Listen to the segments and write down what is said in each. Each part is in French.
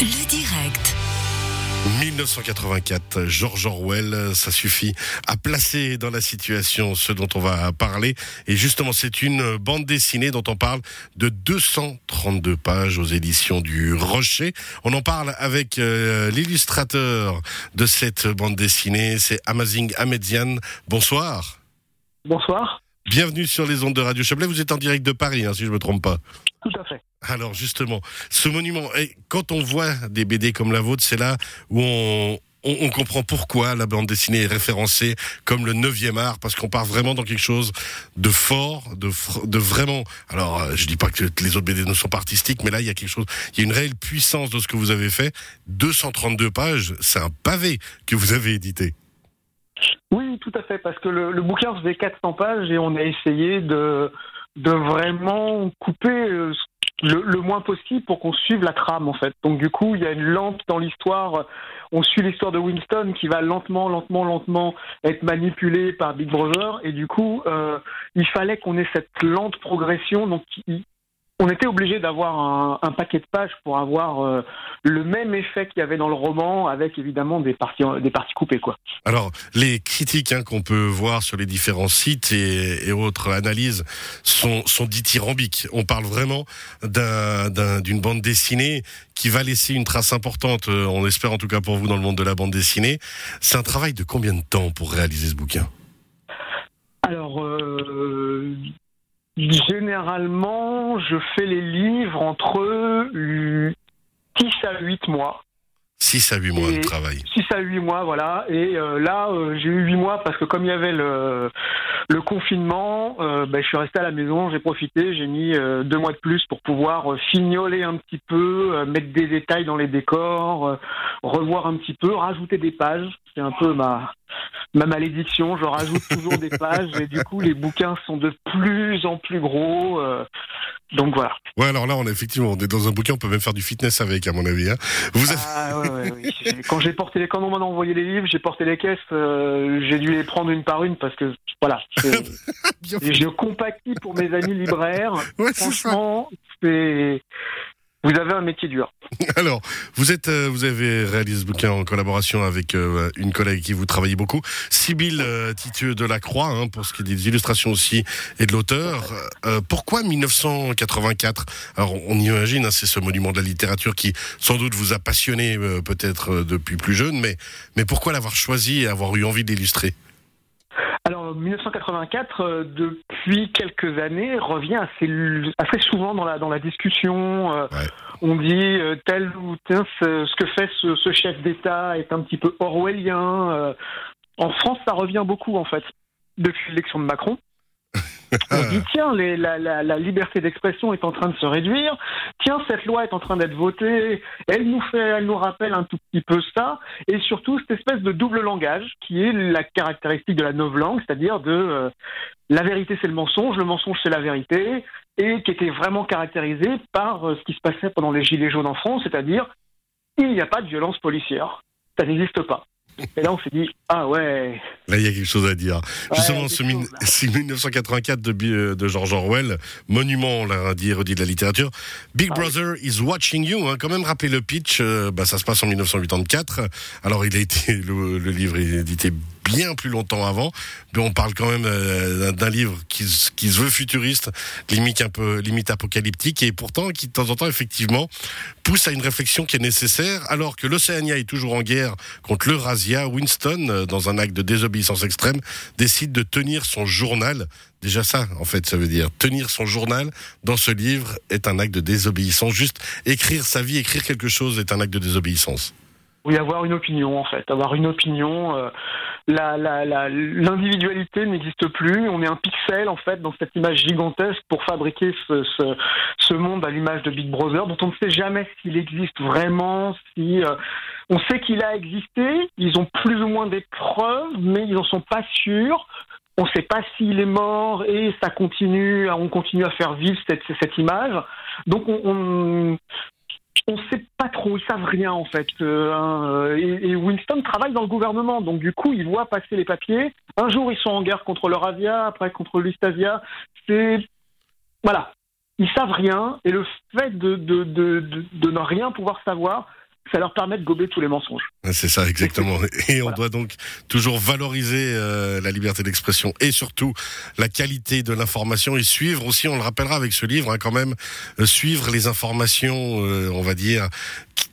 Le direct. 1984, George Orwell, ça suffit à placer dans la situation ce dont on va parler. Et justement, c'est une bande dessinée dont on parle de 232 pages aux éditions du Rocher. On en parle avec euh, l'illustrateur de cette bande dessinée, c'est Amazing Ahmedian. Bonsoir. Bonsoir. Bienvenue sur les ondes de Radio Chablais. Vous êtes en direct de Paris, hein, si je me trompe pas. Tout à fait. Alors justement, ce monument, et quand on voit des BD comme la vôtre, c'est là où on, comprend pourquoi la bande dessinée est référencée comme le neuvième art, parce qu'on part vraiment dans quelque chose de fort, de, vraiment. Alors, euh, je dis pas que les autres BD ne sont pas artistiques, mais là, il y a quelque chose, il y a une réelle puissance de ce que vous avez fait. 232 pages, c'est un pavé que vous avez édité. Oui, tout à fait, parce que le, le bouquin faisait 400 pages et on a essayé de, de vraiment couper euh, le, le, moins possible pour qu'on suive la trame en fait. Donc du coup, il y a une lampe dans l'histoire. On suit l'histoire de Winston qui va lentement, lentement, lentement être manipulé par Big Brother et du coup, euh, il fallait qu'on ait cette lente progression. Donc on était obligé d'avoir un, un, paquet de pages pour avoir euh, le même effet qu'il y avait dans le roman, avec évidemment des parties, des parties coupées. Quoi. Alors, les critiques hein, qu'on peut voir sur les différents sites et, et autres analyses sont, sont dithyrambiques. On parle vraiment d'une un, bande dessinée qui va laisser une trace importante, euh, on espère en tout cas pour vous dans le monde de la bande dessinée. C'est un travail de combien de temps pour réaliser ce bouquin? Alors, euh, Généralement, je fais les livres entre 6 à 8 mois. 6 à 8 mois de travail. 6 à 8 mois, voilà. Et euh, là, euh, j'ai eu 8 mois parce que comme il y avait le, le confinement, euh, ben, je suis resté à la maison, j'ai profité, j'ai mis euh, deux mois de plus pour pouvoir euh, fignoler un petit peu, mettre des détails dans les décors, revoir un petit peu, rajouter des pages. C'est un peu ma, ma malédiction, je rajoute toujours des pages et du coup les bouquins sont de plus en plus gros. Euh, donc voilà. Ouais, alors là on est effectivement on est dans un bouquin, on peut même faire du fitness avec à mon avis. Hein. Vous ah, ouais, ouais, oui. Quand j'ai porté les, quand on m'a envoyé les livres, j'ai porté les caisses, euh, j'ai dû les prendre une par une parce que voilà. je compatis pour mes amis libraires. Ouais, Franchement, c'est vous avez un métier dur. Alors, vous êtes, euh, vous avez réalisé ce bouquin en collaboration avec euh, une collègue qui vous travaillez beaucoup, Sybille euh, de la Croix, hein, pour ce qui est des illustrations aussi et de l'auteur. Euh, pourquoi 1984 Alors, on imagine, hein, c'est ce monument de la littérature qui, sans doute, vous a passionné peut-être depuis plus jeune, mais mais pourquoi l'avoir choisi et avoir eu envie d'illustrer? Alors 1984, euh, depuis quelques années, revient assez, assez souvent dans la dans la discussion. Euh, ouais. On dit euh, tel ou tel ce, que fait ce, ce chef d'État est un petit peu orwellien. En France, ça revient beaucoup en fait depuis l'élection de Macron. On dit tiens, la, liberté d'expression est en train de se réduire. Tiens, cette loi est en train d'être votée. Elle nous fait, elle nous rappelle un tout petit peu ça, et surtout cette espèce de double langage qui est la caractéristique de la novlangue, c'est-à-dire de euh, la vérité c'est le mensonge, le mensonge c'est la vérité, et qui était vraiment caractérisé par euh, ce qui se passait pendant les gilets jaunes en France, c'est-à-dire il n'y a pas de violence policière, ça n'existe pas. Et là, on s'est dit, ah ouais. Là, il y a quelque chose à dire. Ouais, Justement, ce min- 1984 de, de, George Orwell, monument, on l'a dit, redit de la littérature. Big ah, Brother is watching you. Hein. Quand même, rappeler le pitch, euh, bah, ça se passe en 1984. Alors, il a été, le, le livre est édité bien plus longtemps avant. Mais on parle quand même euh, d'un livre qui, qui, se veut futuriste, limite un peu, limite apocalyptique, et pourtant qui de temps en temps effectivement pousse à une réflexion qui est nécessaire. Alors que l'Océania est toujours en guerre contre l'Eurasia, Winston, euh, dans un acte de désobéissance extrême, décide de tenir son journal. Déjà ça, en fait, ça veut dire tenir son journal dans ce livre est un acte de désobéissance. Juste écrire sa vie, écrire quelque chose est un acte de désobéissance. Oui, avoir une opinion en fait, avoir une opinion. Euh, l'individualité n'existe plus. On est un pixel en fait dans cette image gigantesque pour fabriquer ce, monde à l'image de Big Brother, dont on ne sait jamais s'il existe vraiment. Euh, on sait qu'il a existé, ils ont plus ou moins des preuves, mais ils n'en sont pas sûrs. On ne sait pas s'il est mort et ça continue, on continue à faire vivre cette, image. Donc on, on on sait trop, ils savent rien en fait. Euh, et, Winston travaille dans le gouvernement, donc du coup, il voit passer les papiers. Un jour, ils sont en guerre contre l'Eurasia, après contre l'Eastasia. C'est voilà. ils savent rien et le fait de, de, de, de ne rien pouvoir savoir, ça leur permet de gober tous les mensonges. C'est ça, exactement. Et on doit donc toujours valoriser euh, la liberté d'expression et surtout la qualité de l'information et suivre aussi, on le rappellera avec ce livre hein, quand même, euh, suivre les informations, euh, on va dire,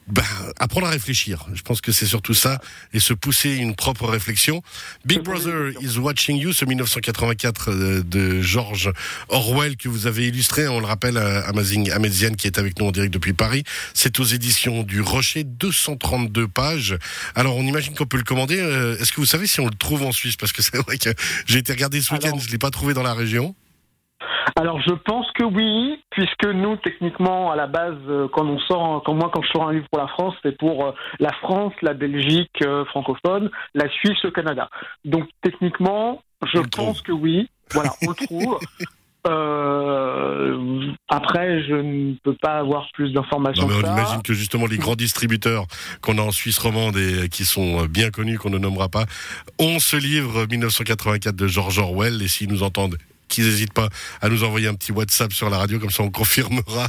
bah, apprendre à réfléchir. Je pense que c'est surtout ça et se pousser une propre réflexion. Big Brother is watching you, ce 1984 euh, de George Orwell que vous avez illustré. On le rappelle, à Amazing Améziane qui est avec nous en direct depuis Paris. C'est aux éditions du Rocher, 232 pages. Alors on imagine qu'on peut le commander. Euh, est-ce que vous savez si on le trouve en Suisse? Parce que c'est vrai que j'ai été regarder ce week-end, je l'ai pas trouvé dans la région. Alors je pense que oui, puisque nous techniquement à la base euh, quand on sort, quand moi quand je sors un livre pour la France, c'est pour euh, la France, la Belgique euh, francophone, la Suisse, le Canada. Donc techniquement, je pense que oui. Voilà, on le trouve. Euh, après, je ne peux pas avoir plus d'informations. On imagine que justement les grands distributeurs qu'on a en Suisse romande et qui sont bien connus, qu'on ne nommera pas, ont ce livre 1984 de George Orwell. Et s'ils nous entendent qu'ils n'hésitent pas à nous envoyer un petit WhatsApp sur la radio, comme ça on confirmera.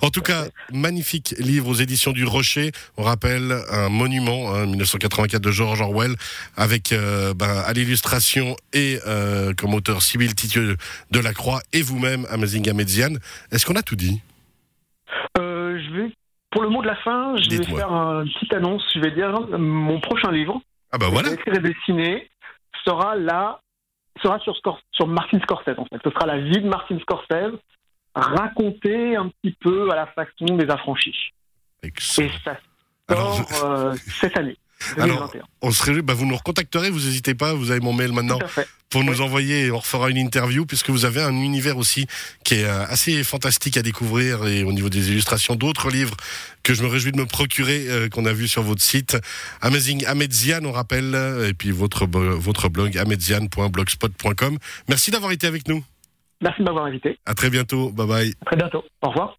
En tout cas, magnifique livre aux éditions du Rocher. On rappelle un monument, hein, 1984 de George Orwell, avec euh, ben, à l'illustration et euh, comme auteur Sibyl Titieux de la Croix et vous-même, Amazinga Mediane. Est-ce qu'on a tout dit? Euh, Je vais, pour le mot de la fin, je vais faire une petite annonce. Je vais dire mon prochain livre. Ah bah voilà. Et dessiné sera là sera sur, sur Martin Scorsese, en fait. Ce sera la vie de Martin Scorsese, racontée un petit peu à la façon des affranchis. Excellent. Et ça sort euh, cette année. 2021. Alors, on serait, bah vous nous recontacterez, vous n'hésitez pas, vous avez mon mail maintenant pour nous envoyer, on refera une interview puisque vous avez un univers aussi qui est euh, assez fantastique à découvrir et au niveau des illustrations d'autres livres que je me réjouis de me procurer euh, qu'on a vu sur votre site Amazing Amedzian on rappelle et puis votre votre blog amedzian.blogspot.com. Merci d'avoir été avec nous. Merci de m'avoir invité. À très bientôt. Bye bye. À très bientôt. Au revoir.